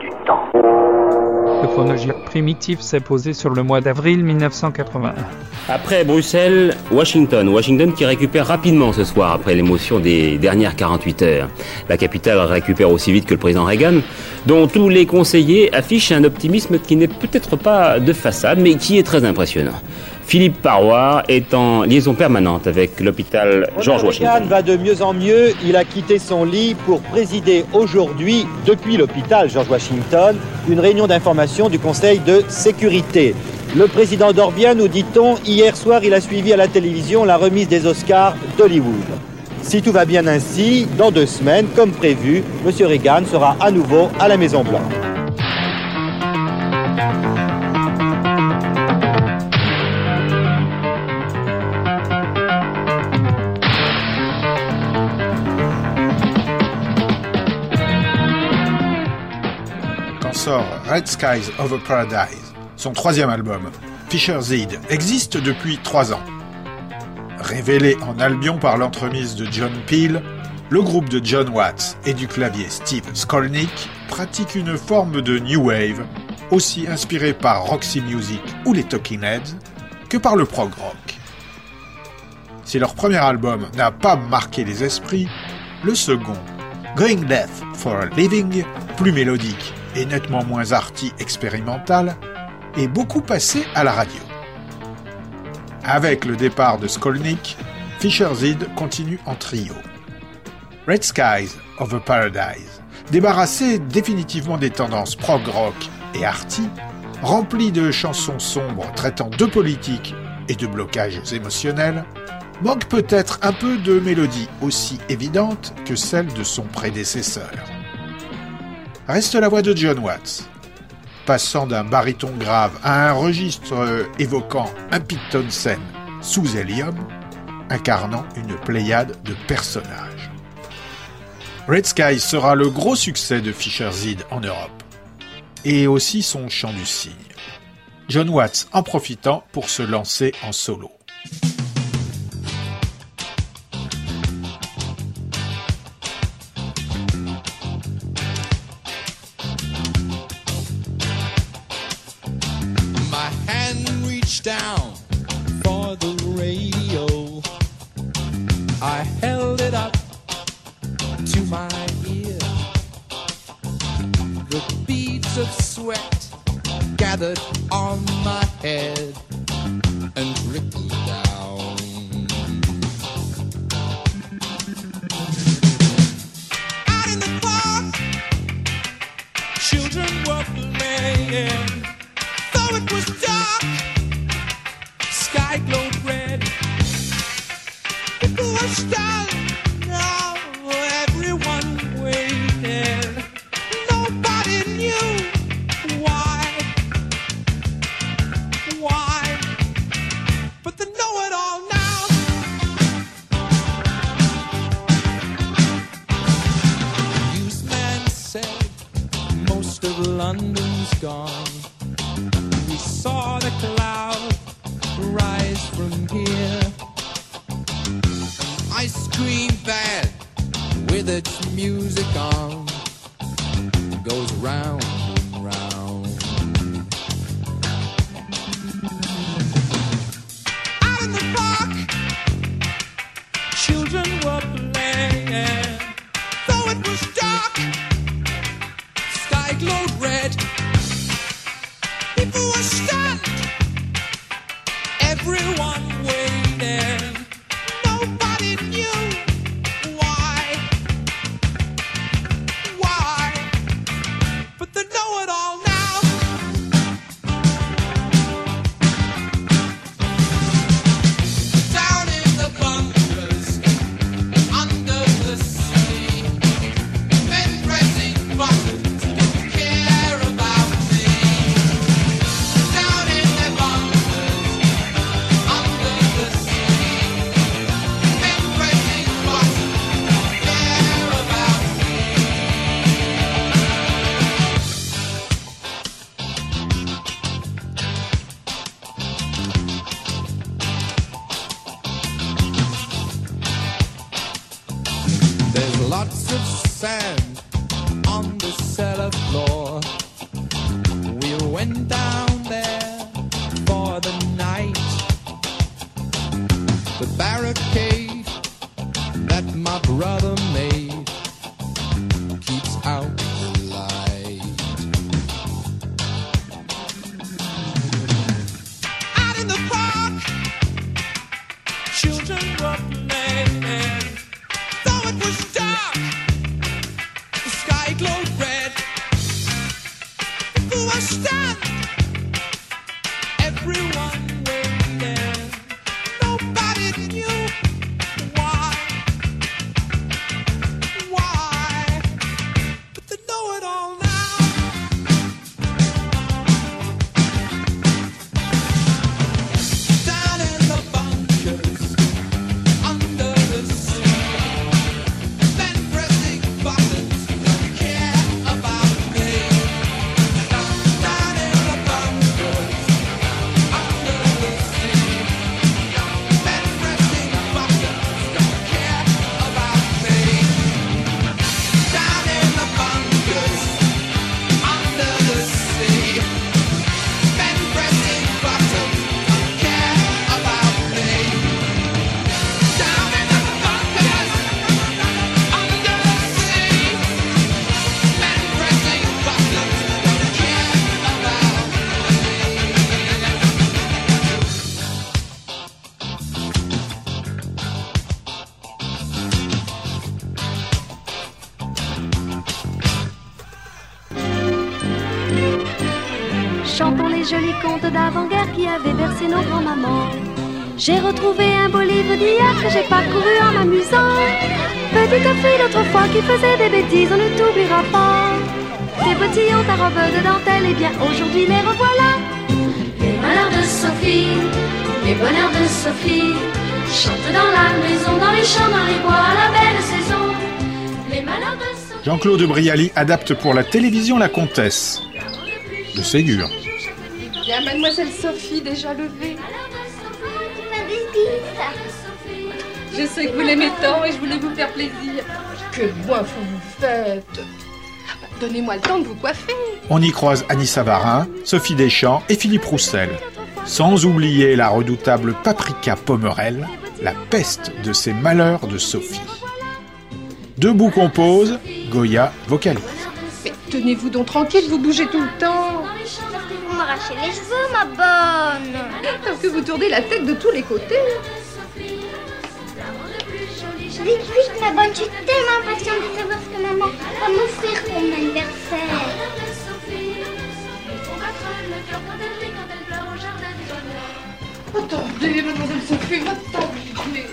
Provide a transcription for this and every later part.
du temps. Le chronogire primitif s'est posé sur le mois d'avril 1981. Après Bruxelles, Washington. Washington qui récupère rapidement ce soir après l'émotion des dernières 48 heures. La capitale récupère aussi vite que le président Reagan, dont tous les conseillers affichent un optimisme qui n'est peut-être pas de façade, mais qui est très impressionnant. Philippe Parroir est en liaison permanente avec l'hôpital George Washington. Reagan va de mieux en mieux. Il a quitté son lit pour présider aujourd'hui, depuis l'hôpital George Washington, une réunion d'information du Conseil de sécurité. Le président dort bien, nous dit-on. Hier soir, il a suivi à la télévision la remise des Oscars d'Hollywood. Si tout va bien ainsi, dans deux semaines, comme prévu, M. Reagan sera à nouveau à la Maison Red Skies Over Paradise, son troisième album, Fisher Zed, existe depuis trois ans. Révélé en Albion par l'entremise de John Peel, le groupe de John Watts et du clavier Steve Skolnick pratique une forme de new wave, aussi inspirée par Roxy Music ou les Talking Heads que par le prog rock. Si leur premier album n'a pas marqué les esprits, le second, Going Death for a Living, plus mélodique et nettement moins arty expérimental, est beaucoup passé à la radio. Avec le départ de Skolnick, Fisher Zid continue en trio. Red Skies Over Paradise, débarrassé définitivement des tendances prog rock et arty, rempli de chansons sombres traitant de politique et de blocages émotionnels, manque peut-être un peu de mélodie aussi évidente que celle de son prédécesseur. Reste la voix de John Watts, passant d'un baryton grave à un registre évoquant un Pete Townsend sous hélium, incarnant une pléiade de personnages. Red Sky sera le gros succès de Fisher Zid en Europe, et aussi son chant du cygne. John Watts en profitant pour se lancer en solo. Gathered on my head and trickled down. Out in the park, children were playing. Though it was dark, sky glowed red. People were stunned. Lots of sand d'avant-guerre qui avaient bercé nos grands-mamans. J'ai retrouvé un beau livre d'hier que j'ai parcouru en m'amusant. Petite fille d'autrefois qui faisait des bêtises, on ne t'oubliera pas. Tes bottillons, ta robe de dentelle, et bien aujourd'hui les revoilà. Les malheurs de Sophie, les bonheurs de Sophie, chantent dans la maison, dans les champs, dans les bois, la belle saison. Les malheurs de Sophie. Jean-Claude Brialy adapte pour la télévision La Comtesse de Ségur. Bien, mademoiselle Sophie, déjà levée. Je sais que vous l'aimez tant et je voulais vous faire plaisir. Que moi vous vous faites. Ah bah, Donnez-moi le temps de vous coiffer. On y croise Annie Savarin, Sophie Deschamps et Philippe Roussel. Sans oublier la redoutable Paprika Pomerel, la peste de ces malheurs de Sophie. Debout compose, Goya vocalise. Mais tenez-vous donc tranquille, vous bougez tout le temps. M'arrachez les cheveux, ma bonne. Parce que vous tournez la tête de tous les côtés. Vite, vite, ma bonne, je suis tellement impatiente de savoir ce que maman va m'offrir pour mon anniversaire. Attendez, mademoiselle Sophie, attendez.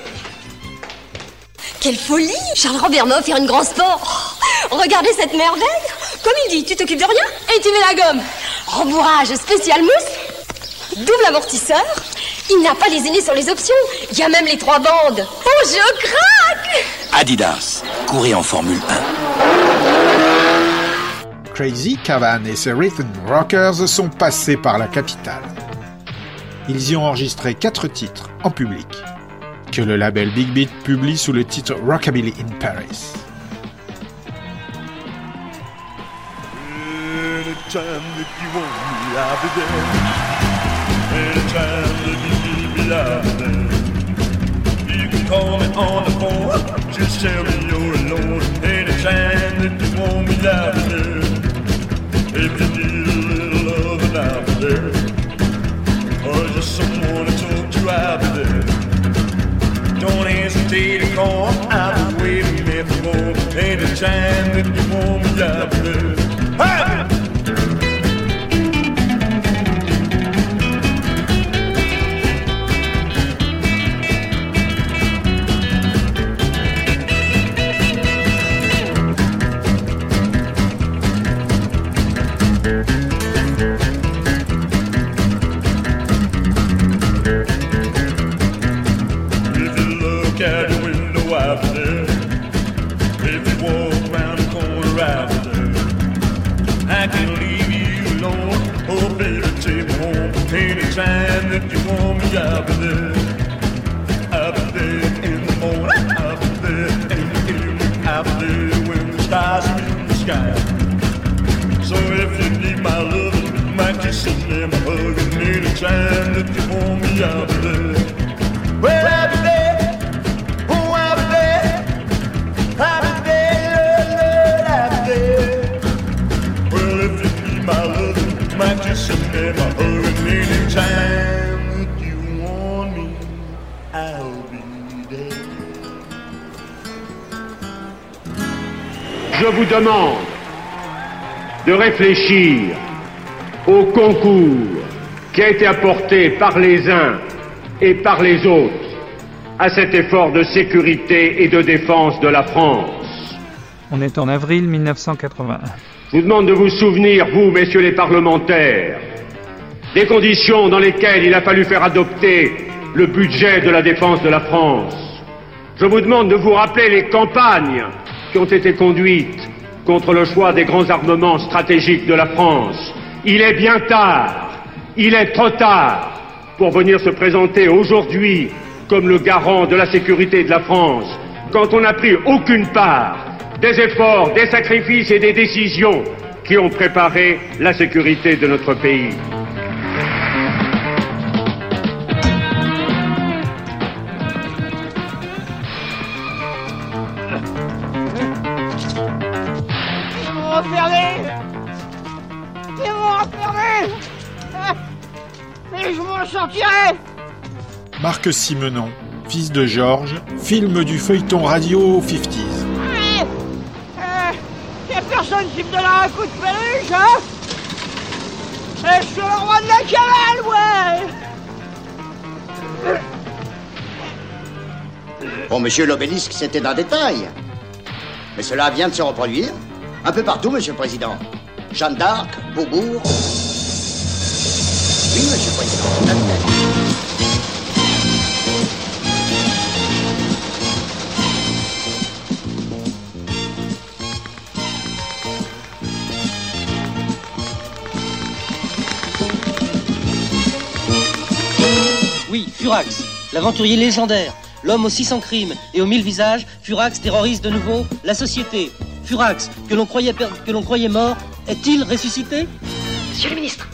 Quelle folie Charles Robert m'a offert une grande sport Oh, Regardez cette merveille Comme il dit, tu t'occupes de rien et tu mets la gomme Rembourrage spécial mousse Double amortisseur Il n'a pas lésiné sur les options Il y a même les trois bandes Oh, je craque Adidas, courez en Formule 1. Crazy Cavan et ses Rhythm Rockers sont passés par la capitale. Ils y ont enregistré quatre titres en public, que le label Big Beat publie sous le titre Rockabilly in Paris. Anytime that you want me, I'll be there. Anytime that you need me, I'll be there. You can call me on the phone, just tell me you're alone. Anytime that you want me, I'll be there. If you need a little love, I'll be there. Or just someone to talk to, I'll be there. Don't hesitate to call, I'll be waiting there for more. Anytime that you want me, I'll be there. Hey! Anytime that you want me, I'll be there. Je vous demande de réfléchir au concours qui a été apporté par les uns et par les autres à cet effort de sécurité et de défense de la France. On est en avril 1981. Je vous demande de vous souvenir, vous, messieurs les parlementaires, des conditions dans lesquelles il a fallu faire adopter le budget de la défense de la France. Je vous demande de vous rappeler les campagnes qui ont été conduites contre le choix des grands armements stratégiques de la France. Il est bien tard, il est trop tard pour venir se présenter aujourd'hui comme le garant de la sécurité de la France, quand on n'a pris aucune part des efforts, des sacrifices et des décisions qui ont préparé la sécurité de notre pays. Mais je m'en sortirai Marc Simenon, fils de Georges, film du feuilleton radio 50s. Mais, euh, y a personne qui me donnera un coup de peluche, hein? Eh, Je suis le roi de la cavale, ouais Bon, monsieur l'obélisque, c'était un détail. Mais cela vient de se reproduire un peu partout, monsieur le président. Jeanne d'Arc, Beaubourg. Oui, Furax, l'aventurier légendaire, l'homme aux 600 crimes et aux 1000 visages, Furax terrorise de nouveau la société. Furax, que l'on croyait, mort, est-il ressuscité? Monsieur le ministre,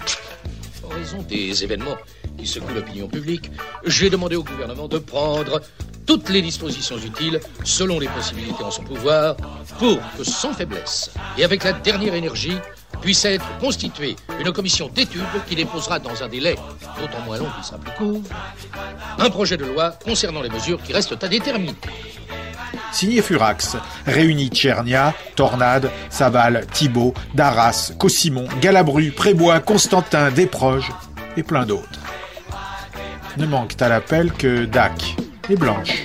des événements qui secouent l'opinion publique, j'ai demandé au gouvernement de prendre toutes les dispositions utiles, selon les possibilités en son pouvoir, pour que sans faiblesse et avec la dernière énergie, puisse être constituée une commission d'études qui déposera dans un délai d'autant moins long qu'il sera plus court, un projet de loi concernant les mesures qui restent à déterminer. Signé Furax, réunit Tchernia, Tornade, Saval, Thibault, Darras, Cossimon, Galabru, Prébois, Constantin, Desproges et plein d'autres. Ne manquent à l'appel que Dac et Blanche.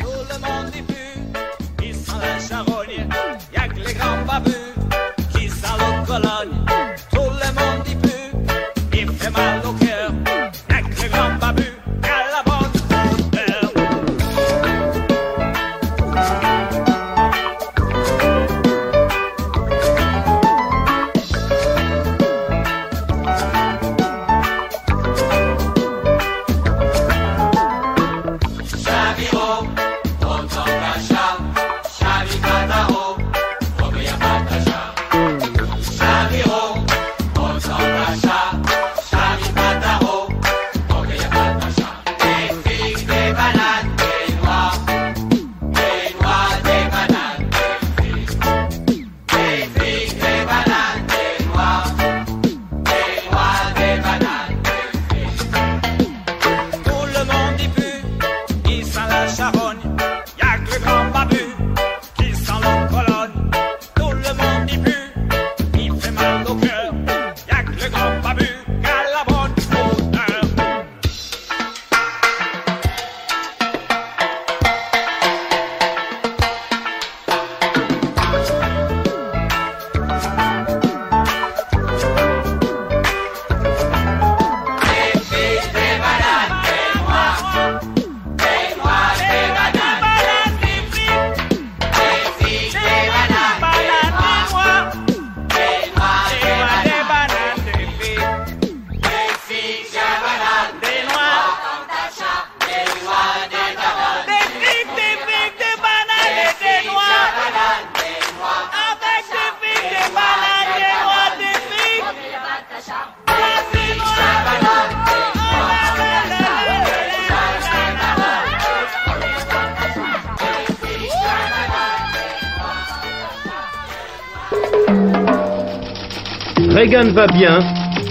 Reagan va bien,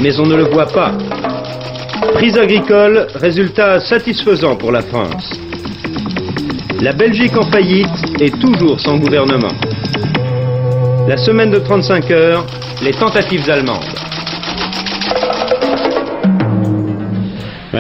mais on ne le voit pas. Crise agricole, résultat satisfaisant pour la France. La Belgique en faillite et toujours sans gouvernement. La semaine de 35 heures, les tentatives allemandes.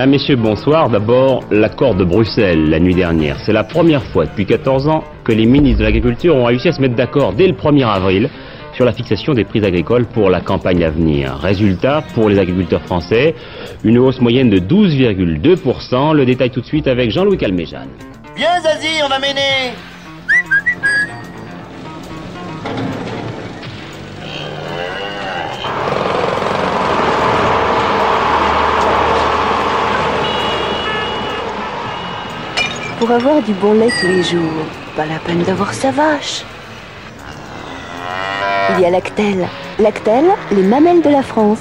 Messieurs, bonsoir. D'abord, l'accord de Bruxelles la nuit dernière. C'est la première fois depuis 14 ans que les ministres de l'Agriculture ont réussi à se mettre d'accord dès le 1er avril sur la fixation des prix agricoles pour la campagne à venir. Résultat, pour les agriculteurs français, une hausse moyenne de 12,2%. Le détail tout de suite avec Jean-Louis Calmejane. Viens Zazie, on va mener Pour avoir du bon lait tous les jours, pas la peine d'avoir sa vache. Il y a Lactel. Lactel, les mamelles de la France.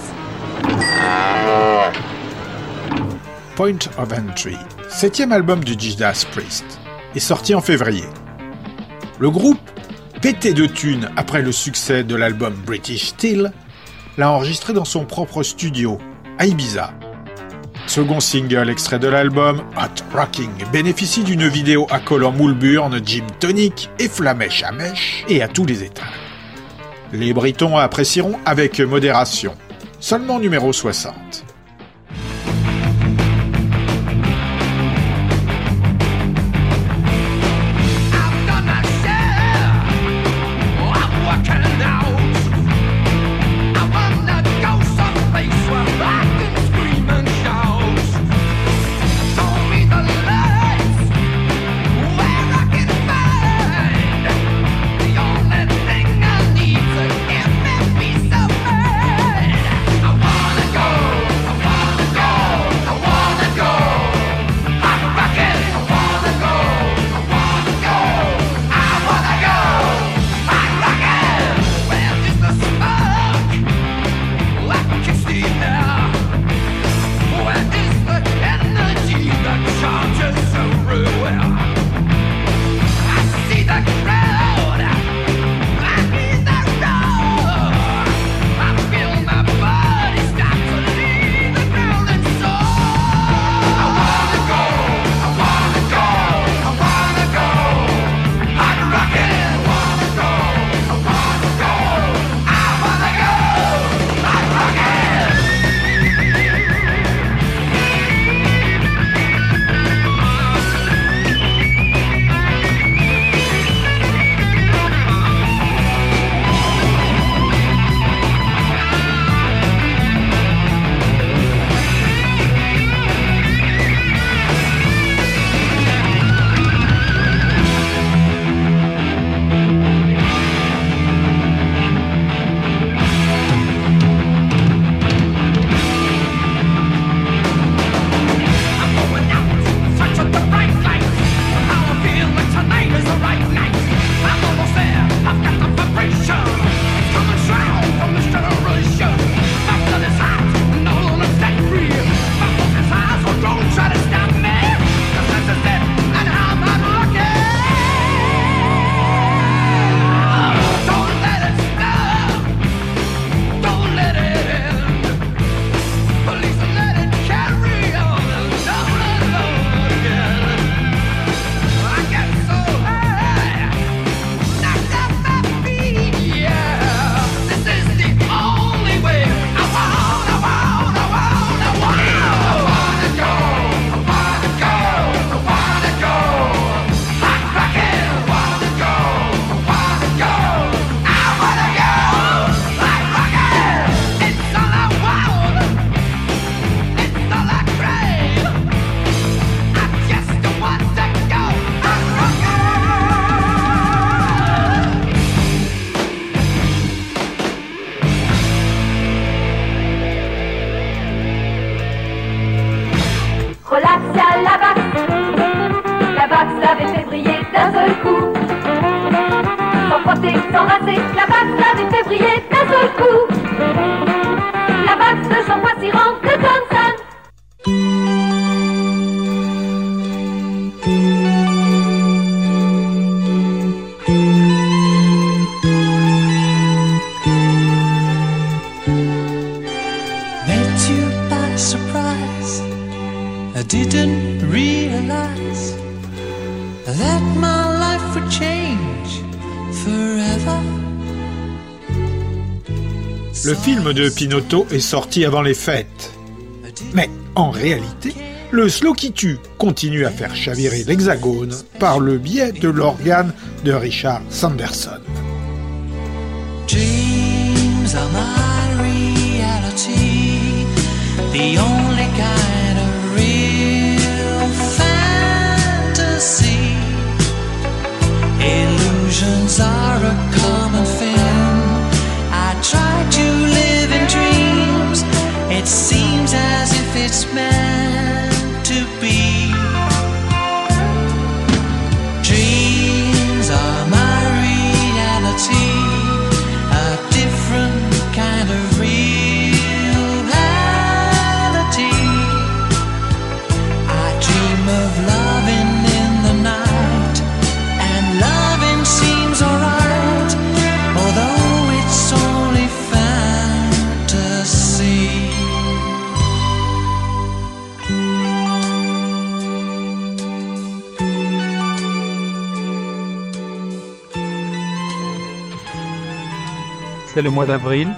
Point of Entry, septième album du Judas Priest, est sorti en février. Le groupe, pété de thunes après le succès de l'album British Steel, l'a enregistré dans son propre studio, à Ibiza. Second single extrait de l'album, Hot Rocking, bénéficie d'une vidéo à collant Moulburn, Jim Tonic et Flamèche à mèche et à tous les étages. Les Britons apprécieront avec modération. Seulement numéro 60. Le film de Pinotto est sorti avant les fêtes. Mais en réalité, le slow qui tue continue à faire chavirer l'Hexagone par le biais de l'organe de Richard Sanderson. miracle. C'est le mois d'avril,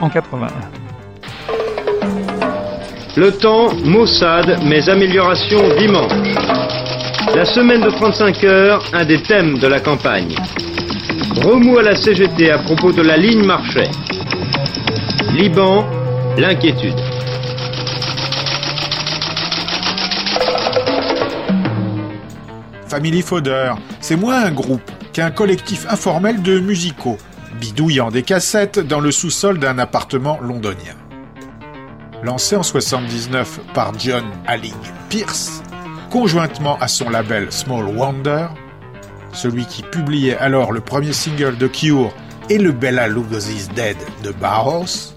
en 81. Le temps, maussade, mais amélioration dimanche. La semaine de 35 heures, un des thèmes de la campagne. Remous à la CGT à propos de la ligne Marchais. Liban, l'inquiétude. Family Fodder, c'est moins un groupe qu'un collectif informel de musicaux, bidouillant des cassettes dans le sous-sol d'un appartement londonien. Lancé en 79 par John Alling Pierce, conjointement à son label Small Wonder, celui qui publiait alors le premier single de Cure et le Bella Lugosi's Dead de Bauhaus,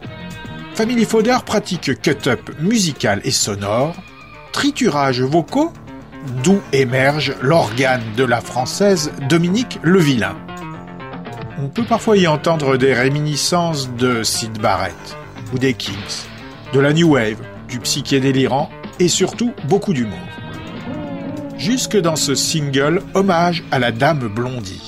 Family Fodder pratique cut-up musical et sonore, triturage vocaux, d'où émerge l'organe de la française Dominique Levillain. On peut parfois y entendre des réminiscences de Sid Barrett ou des Kings, de la New Wave, du psyché délirant et surtout beaucoup d'humour. Jusque dans ce single hommage à la dame blondie.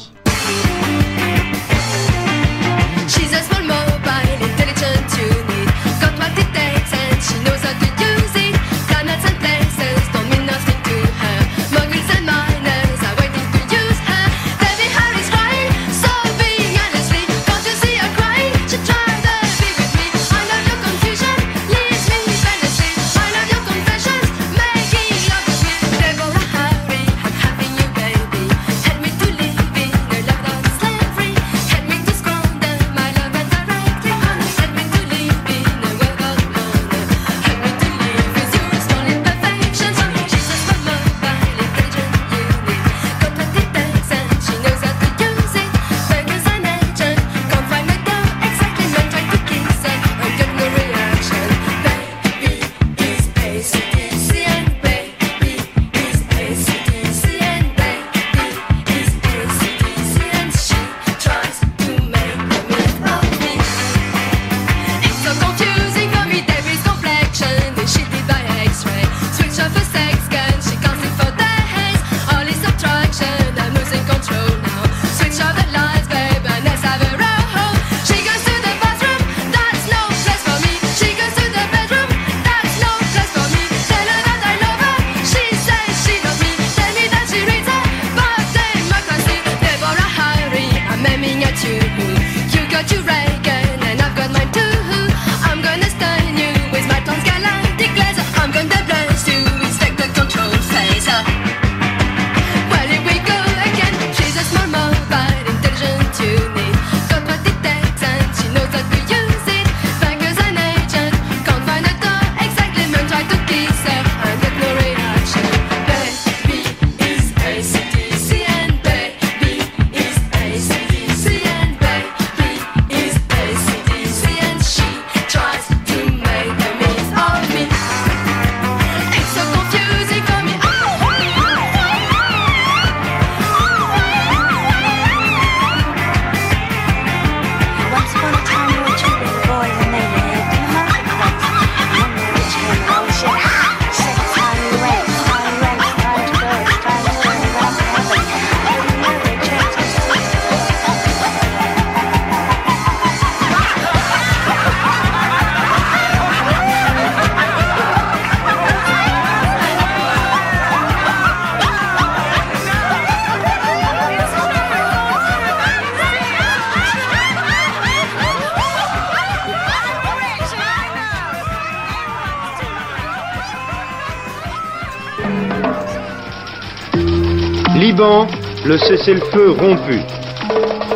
Liban, le cessez-le-feu rompu.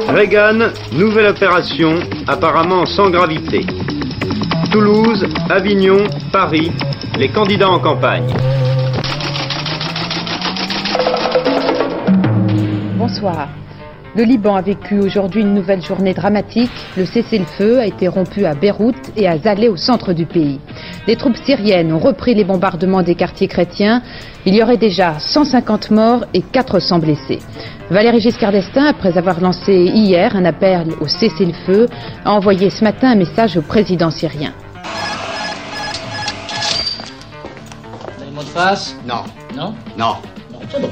Reagan, nouvelle opération, apparemment sans gravité. Toulouse, Avignon, Paris, les candidats en campagne. Bonsoir. Le Liban a vécu aujourd'hui une nouvelle journée dramatique. Le cessez-le-feu a été rompu à Beyrouth et à Zalé au centre du pays. Les troupes syriennes ont repris les bombardements des quartiers chrétiens. Il y aurait déjà 150 morts et 400 blessés. Valéry Giscard d'Estaing, après avoir lancé hier un appel au cessez-le-feu, a envoyé ce matin un message au président syrien. Vous avez le mot de passe? Non. Non? Non. Non, c'est bon.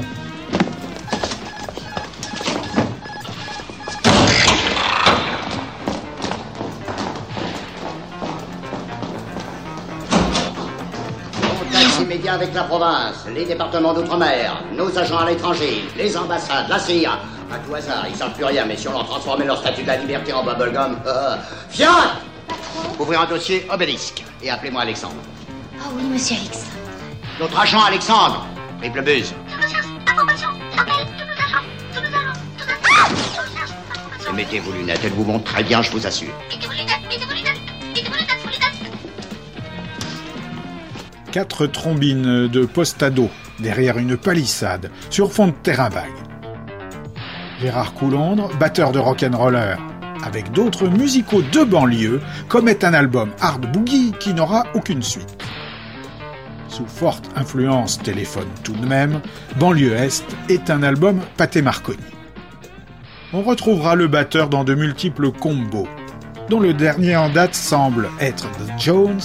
Avec la province, les départements d'outre-mer, nos agents à l'étranger, les ambassades, la CIA. À tout hasard, ils savent plus rien, mais si on leur transformait leur statut de la liberté en bubblegum... Euh, Fiat Ouvrir un dossier obélisque et appelez-moi Alexandre. Ah oui, monsieur Alex. Notre agent Alexandre Triple buse. Et mettez vos lunettes, elles vous montrent très bien, je vous assure. Quatre trombines de postado derrière une palissade sur fond de terrain vague. Gérard Coulondre, batteur de rock'n'roller, avec d'autres musicaux de banlieue, commet un album hard boogie qui n'aura aucune suite. Sous forte influence téléphone tout de même, Banlieue Est est un album pâté Marconi. On retrouvera le batteur dans de multiples combos, dont le dernier en date semble être The Jones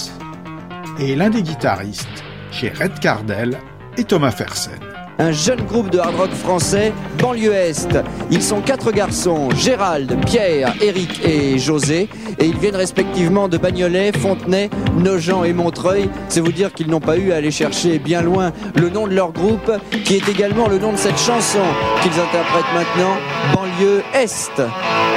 et l'un des guitaristes chez Red Cardell et Thomas Fersen. un jeune groupe de hard rock français, banlieue Est. Ils sont quatre garçons, Gérald, Pierre, Eric et José, et ils viennent respectivement de Bagnolet, Fontenay, Nogent et Montreuil. C'est vous dire qu'ils n'ont pas eu à aller chercher bien loin le nom de leur groupe, qui est également le nom de cette chanson qu'ils interprètent maintenant, Banlieue Est.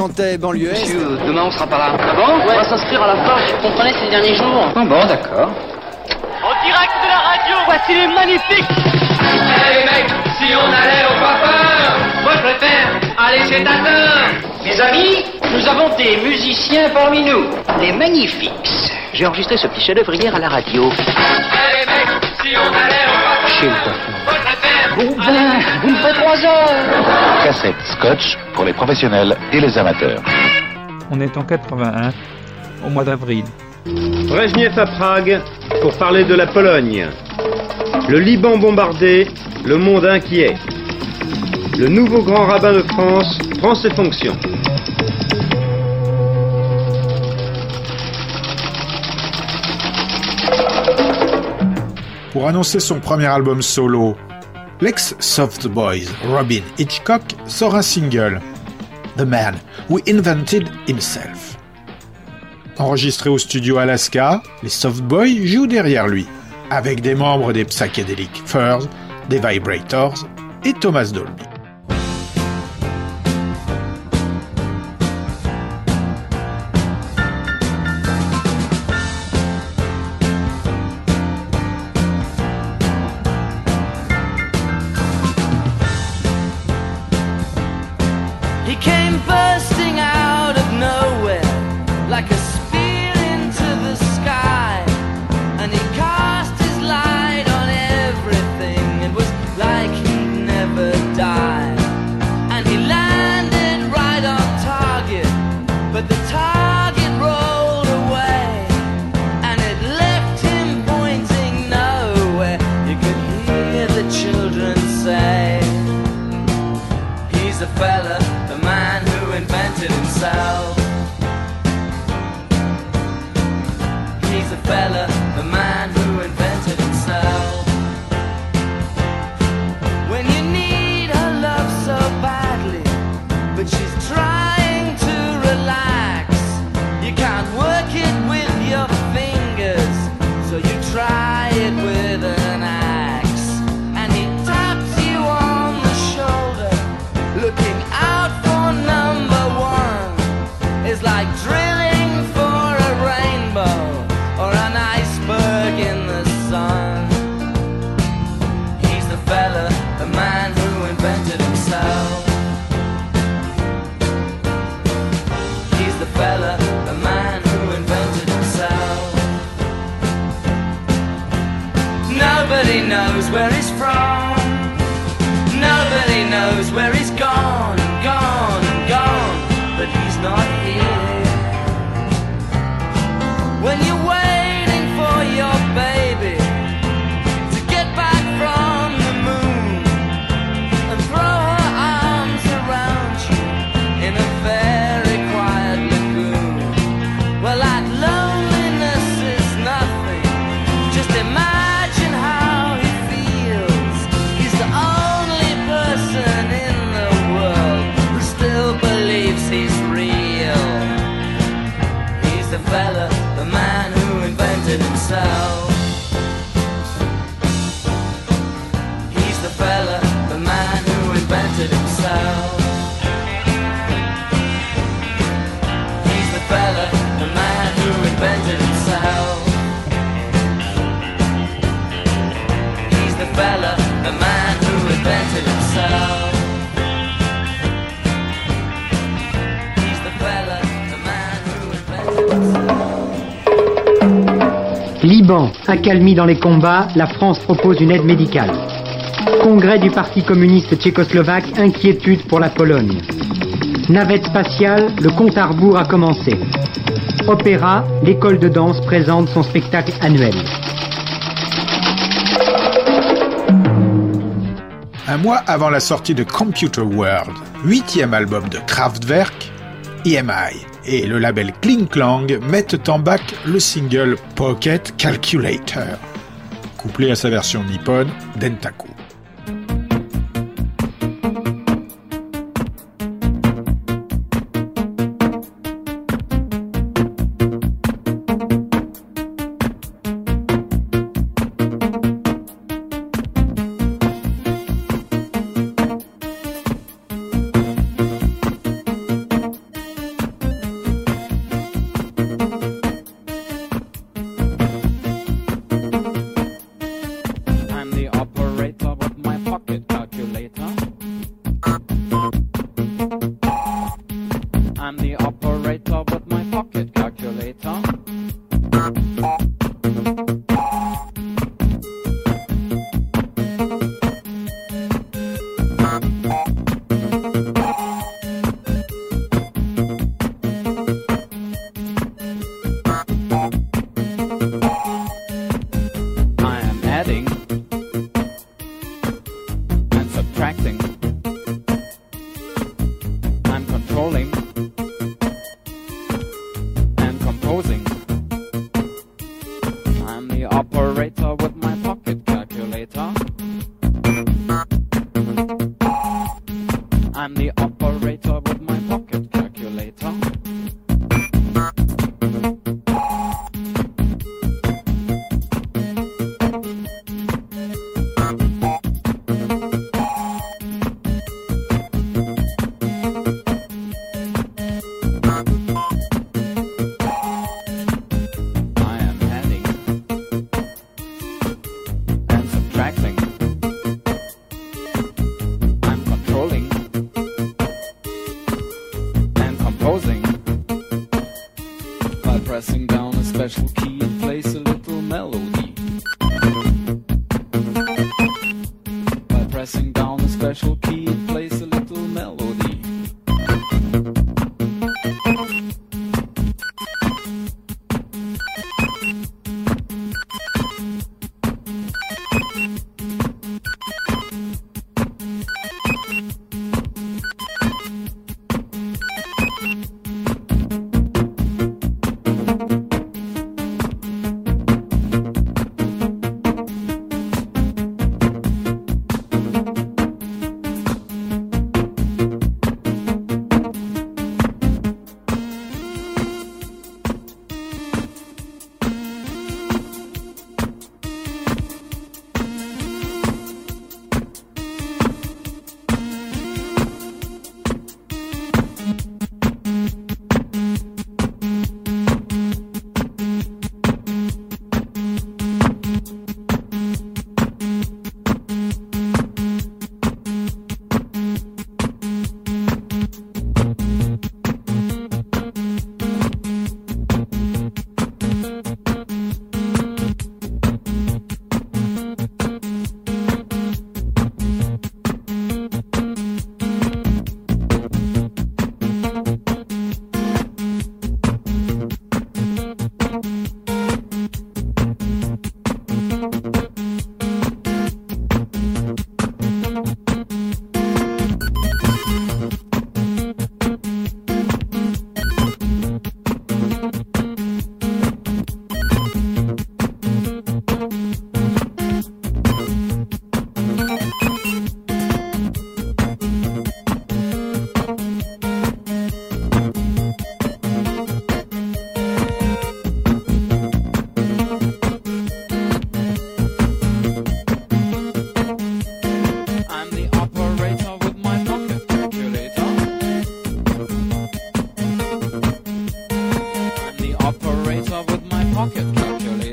chantait banlieue Est. Demain on sera pas là. Ah bon On va s'inscrire à la forge, vous comprenez, ces derniers jours. Ah bon, d'accord. En direct de la radio, voici les magnifiques Allez mecs, si on allait au coiffeur Moi je préfère aller chez Tateur Mes amis, nous avons des musiciens parmi nous, les magnifiques. J'ai enregistré ce petit chef-d'œuvre hier à la radio. Allez mecs, si on allait au coiffeur Chez le coiffeur. Moi je préfère Bon ben, trois heures. Cassette Scotch pour les professionnels et les amateurs. On est en 81, au mois d'avril. Brezhnev à Prague pour parler de la Pologne. Le Liban bombardé, le monde inquiet. Le nouveau grand rabbin de France prend ses fonctions. Pour annoncer son premier album solo, l'ex-Soft Boys Robin Hitchcock sort un single, The Man Who Invented Himself. Enregistré au studio Alaska, les Soft Boys jouent derrière lui, avec des membres des Psychedelic Furs, des Vibrators et Thomas Dolby. A fella, the man who invented himself. He's a fella, Accalmie dans les combats, la France propose une aide médicale. Congrès du Parti communiste tchécoslovaque, inquiétude pour la Pologne. Navette spatiale, le compte à rebours a commencé. Opéra, l'école de danse présente son spectacle annuel. Un mois avant la sortie de Computer World, huitième album de Kraftwerk, EMI et le label Kling Klang mettent en bac le single Pocket Calculator, couplé à sa version nippone Dentaku.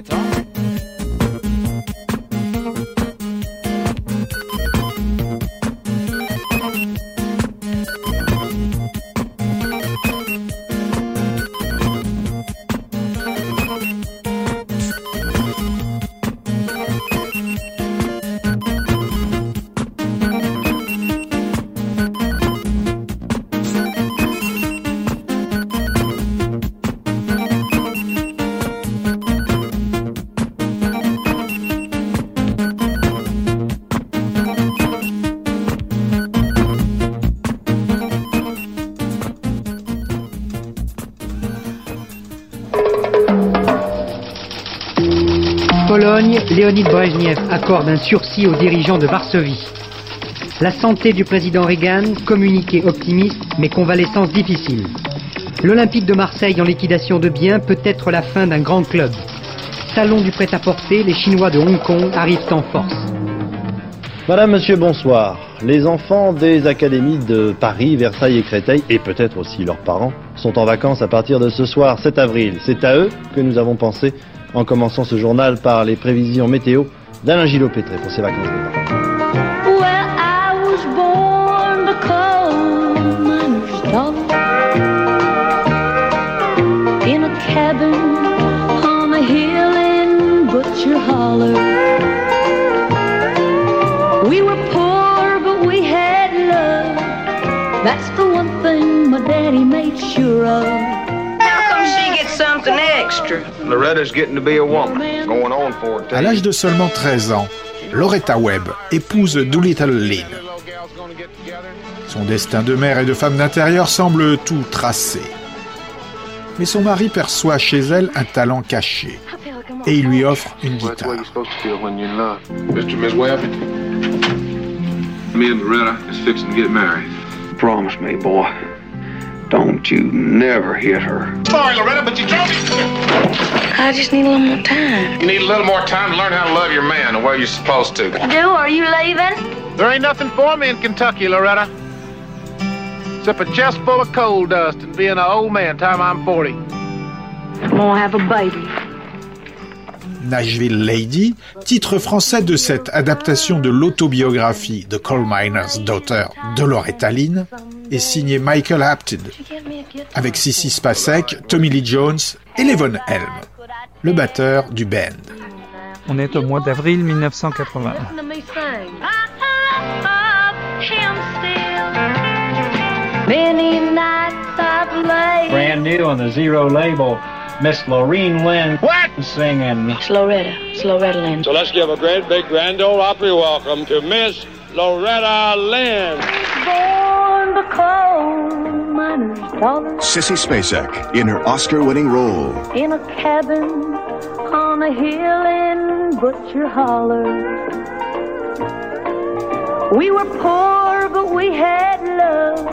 Calculator. Léonid Brezhnev accorde un sursis aux dirigeants de Varsovie. La santé du président Reagan, communiqué optimiste, mais convalescence difficile. L'Olympique de Marseille en liquidation de biens peut être la fin d'un grand club. Salon du prêt-à-porter, les Chinois de Hong Kong arrivent en force. Madame, Monsieur, bonsoir. Les enfants des académies de Paris, Versailles et Créteil, et peut-être aussi leurs parents, sont en vacances à partir de ce soir 7 avril. C'est à eux que nous avons pensé en commençant ce journal par les prévisions météo d'Alain Gillot-Pétré pour ses vacances À l'âge de seulement 13 ans, Loretta Webb épouse Doolittle Lynn. Son destin de mère et de femme d'intérieur semble tout tracé. Mais son mari perçoit chez elle un talent caché et il lui offre une guitare. me and Loretta is fixing to get married. Promise me, boy. Don't you never hit her. Sorry, Loretta, but you drove me. I just need a little more time. You need a little more time to learn how to love your man the way you're supposed to. Do, are you leaving? There ain't nothing for me in Kentucky, Loretta. Except a chest full of coal dust and being an old man time I'm 40. I'm gonna have a baby. Nashville Lady, titre français de cette adaptation de l'autobiographie de Coal Miner's Daughter de Loretta Lynn, est signé Michael Apted, avec Sissy Spacek, Tommy Lee Jones et Levon Helm, le batteur du band. On est au mois d'avril 1981. Listen to me sing. I love him still. Many nights I've laid. Brand new on the Zero label, Miss Lorene Lynn. What? Singing. It's Loretta. It's Loretta Lynn. So let's give a great big grand ole opry welcome to Miss Loretta Lynn. The coal miner's daughter Sissy Spacek in her Oscar winning role. in a cabin on a hill in Butcher Holler. We were poor, but we had love.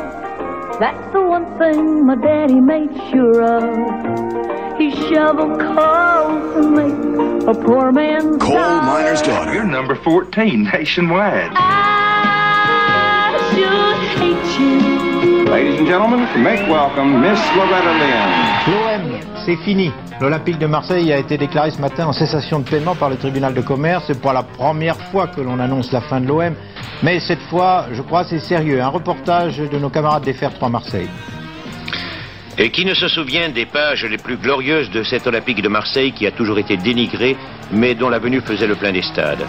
That's the one thing my daddy made sure of. He shoveled coal for me, a poor man's Coal dollar. miner's daughter. You're number 14 nationwide. I should hate you. Ladies and gentlemen, make welcome Miss Loretta Lynn. L'OM, c'est fini. L'Olympique de Marseille a été déclaré ce matin en cessation de paiement par le tribunal de commerce. C'est pas la première fois que l'on annonce la fin de l'OM, mais cette fois, je crois, c'est sérieux. Un reportage de nos camarades des Fer 3 Marseille. Et qui ne se souvient des pages les plus glorieuses de cet Olympique de Marseille qui a toujours été dénigré, mais dont la venue faisait le plein des stades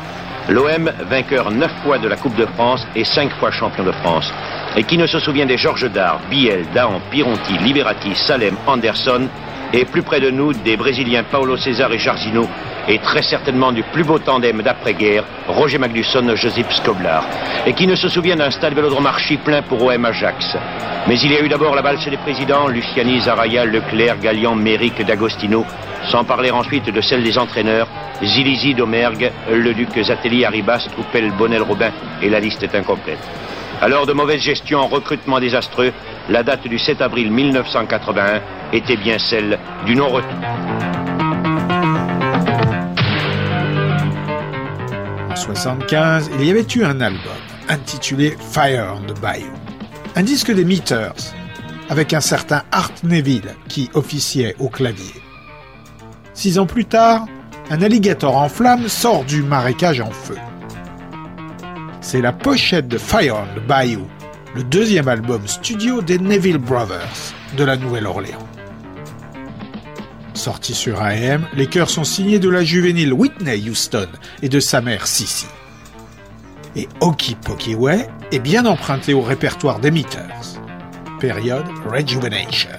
L'OM, vainqueur neuf fois de la Coupe de France et cinq fois champion de France. Et qui ne se souvient des Georges Dard, Biel, Dahan, Pironti, Liberati, Salem, Anderson, et plus près de nous des Brésiliens Paulo César et Jarzino, et très certainement du plus beau tandem d'après-guerre, Roger Magnusson, Josip Skoblar. Et qui ne se souvient d'un stade vélodrome archi plein pour OM Ajax. Mais il y a eu d'abord la valse des présidents, Luciani, Zaraya, Leclerc, Gallian, Méric, D'Agostino, sans parler ensuite de celle des entraîneurs, Zilizi, Domergue, Leduc, Zatelli, Arribas, Troupel, Bonnel, Robin, et la liste est incomplète. Alors de mauvaise gestion en recrutement désastreux, la date du 7 avril 1981 était bien celle du non-retour. En 75, il y avait eu un album intitulé Fire on the Bayou, un disque des Meters, avec un certain Art Neville qui officiait au clavier. Six ans plus tard, un alligator en flammes sort du marécage en feu. C'est la pochette de Fire on the Bayou, le deuxième album studio des Neville Brothers de la Nouvelle-Orléans. Sorti sur AM, les chœurs sont signés de la juvénile Whitney Houston et de sa mère Sissy. Et Hokey Pokey Way est bien emprunté au répertoire des Meters. Période Rejuvenation.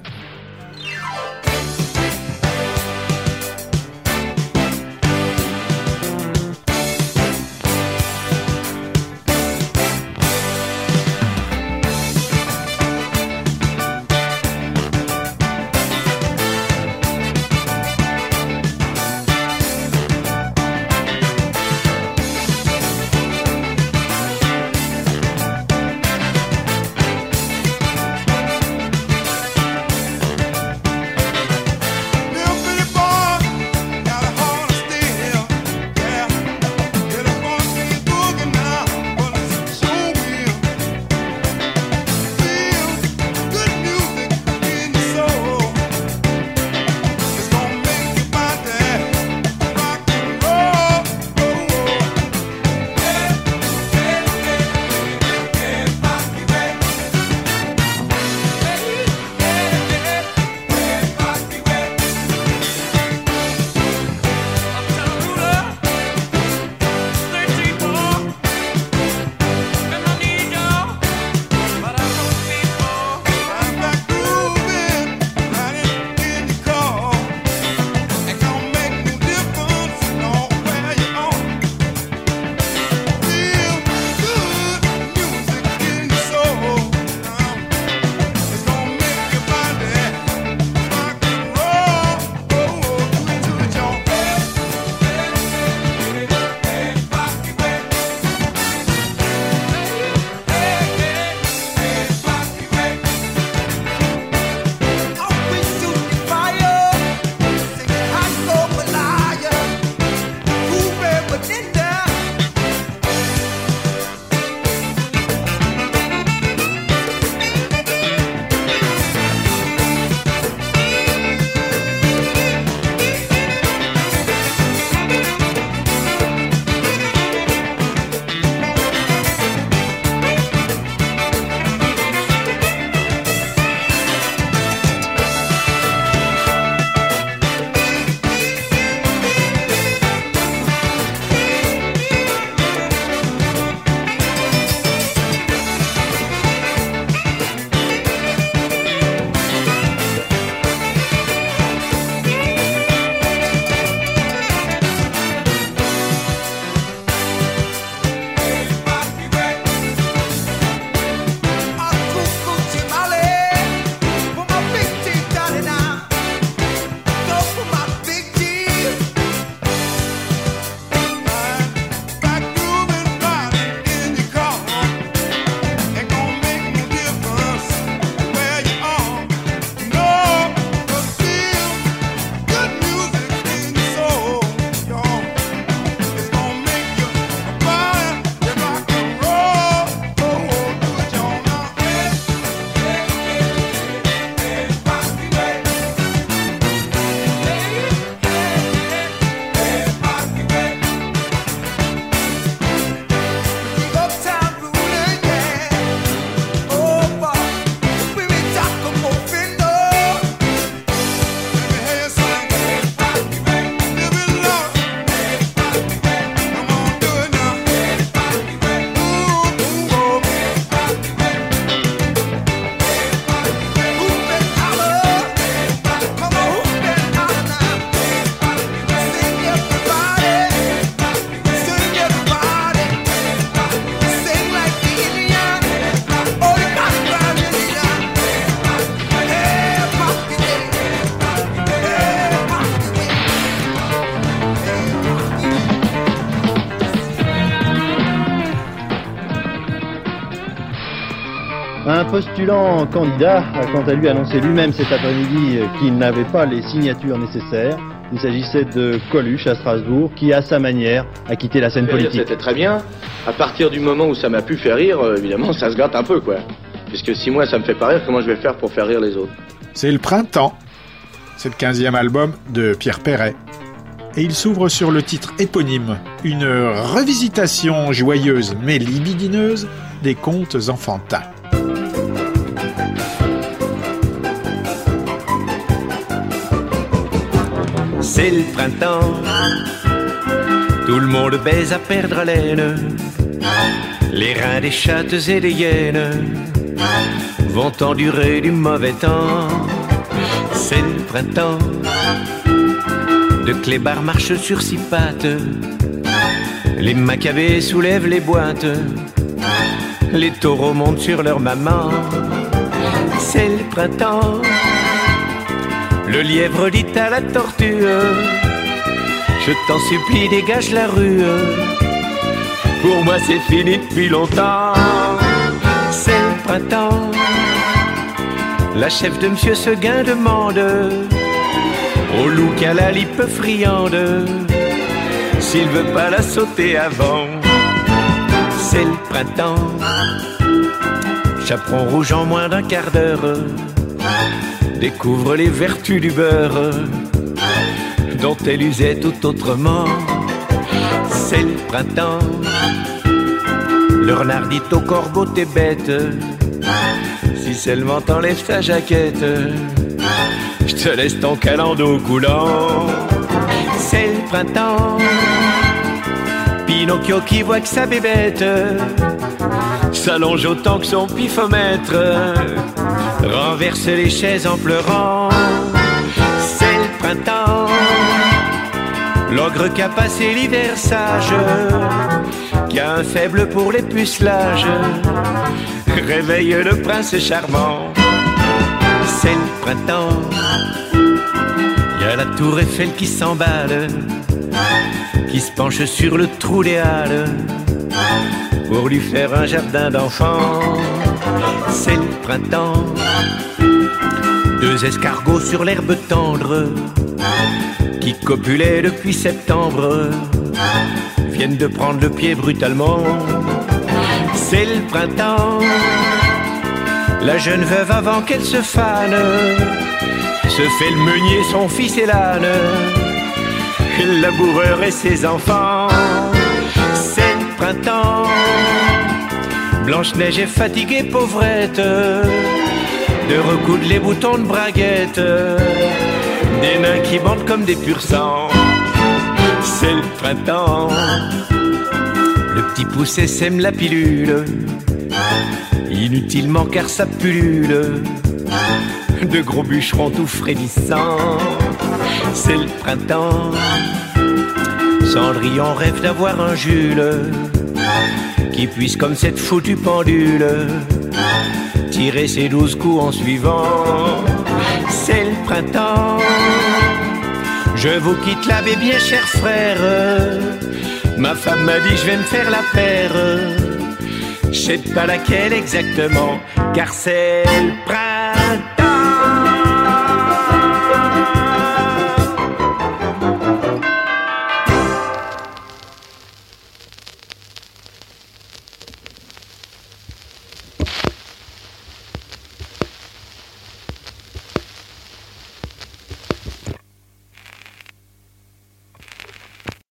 Postulant candidat a quant à lui annoncé lui-même cet après-midi euh, qu'il n'avait pas les signatures nécessaires. Il s'agissait de Coluche à Strasbourg, qui à sa manière a quitté la scène politique. C'était très bien. À partir du moment où ça m'a pu faire rire, euh, évidemment, ça se gâte un peu, quoi. Puisque si moi ça me fait pas rire, comment je vais faire pour faire rire les autres? C'est le printemps. C'est le 15e album de Pierre Perret. Et il s'ouvre sur le titre éponyme, une revisitation joyeuse mais libidineuse des contes enfantins. C'est le printemps, tout le monde baise à perdre haleine. Les reins des chattes et des hyènes vont endurer du mauvais temps. C'est le printemps, de clébards marchent sur six pattes. Les macabées soulèvent les boîtes, les taureaux montent sur leur maman. C'est le printemps. Le lièvre dit à la tortue Je t'en supplie, dégage la rue. Pour moi, c'est fini depuis longtemps. C'est le printemps. La chef de Monsieur Seguin demande au loup qu'à la lippe friande s'il veut pas la sauter avant. C'est le printemps. Chaperon rouge en moins d'un quart d'heure découvre les vertus du beurre dont elle usait tout autrement. C'est le printemps. Le renard dit au corbeau t'es bête. Si seulement t'enlèves ta jaquette, je te laisse ton calando coulant. C'est le printemps. Pinocchio qui voit que sa bébête s'allonge autant que son pifomètre renverse les chaises en pleurant. C'est le printemps, l'ogre qui a passé l'hiver sage, qui a un faible pour les pucelages, réveille le prince charmant. C'est le printemps, y a la tour Eiffel qui s'emballe, qui se penche sur le trou des halles pour lui faire un jardin d'enfants. C'est le printemps. Deux escargots sur l'herbe tendre qui copulaient depuis septembre viennent de prendre le pied brutalement. C'est le printemps. La jeune veuve avant qu'elle se fane se fait le meunier, son fils et l'âne, le laboureur et ses enfants. Printemps. Blanche-Neige est fatiguée, pauvrette, de recoudre les boutons de braguette, des nains qui bandent comme des pur sang. C'est le printemps, le petit poussé sème la pilule, inutilement car ça pullule, de gros bûcherons tout frémissants. C'est le printemps, Cendrillon rêve d'avoir un Jules qui puisse comme cette foutue pendule tirer ses douze coups en suivant. C'est le printemps. Je vous quitte mes bien chers frères. Ma femme m'a dit je vais me faire la paire. Je sais pas laquelle exactement, car c'est le printemps.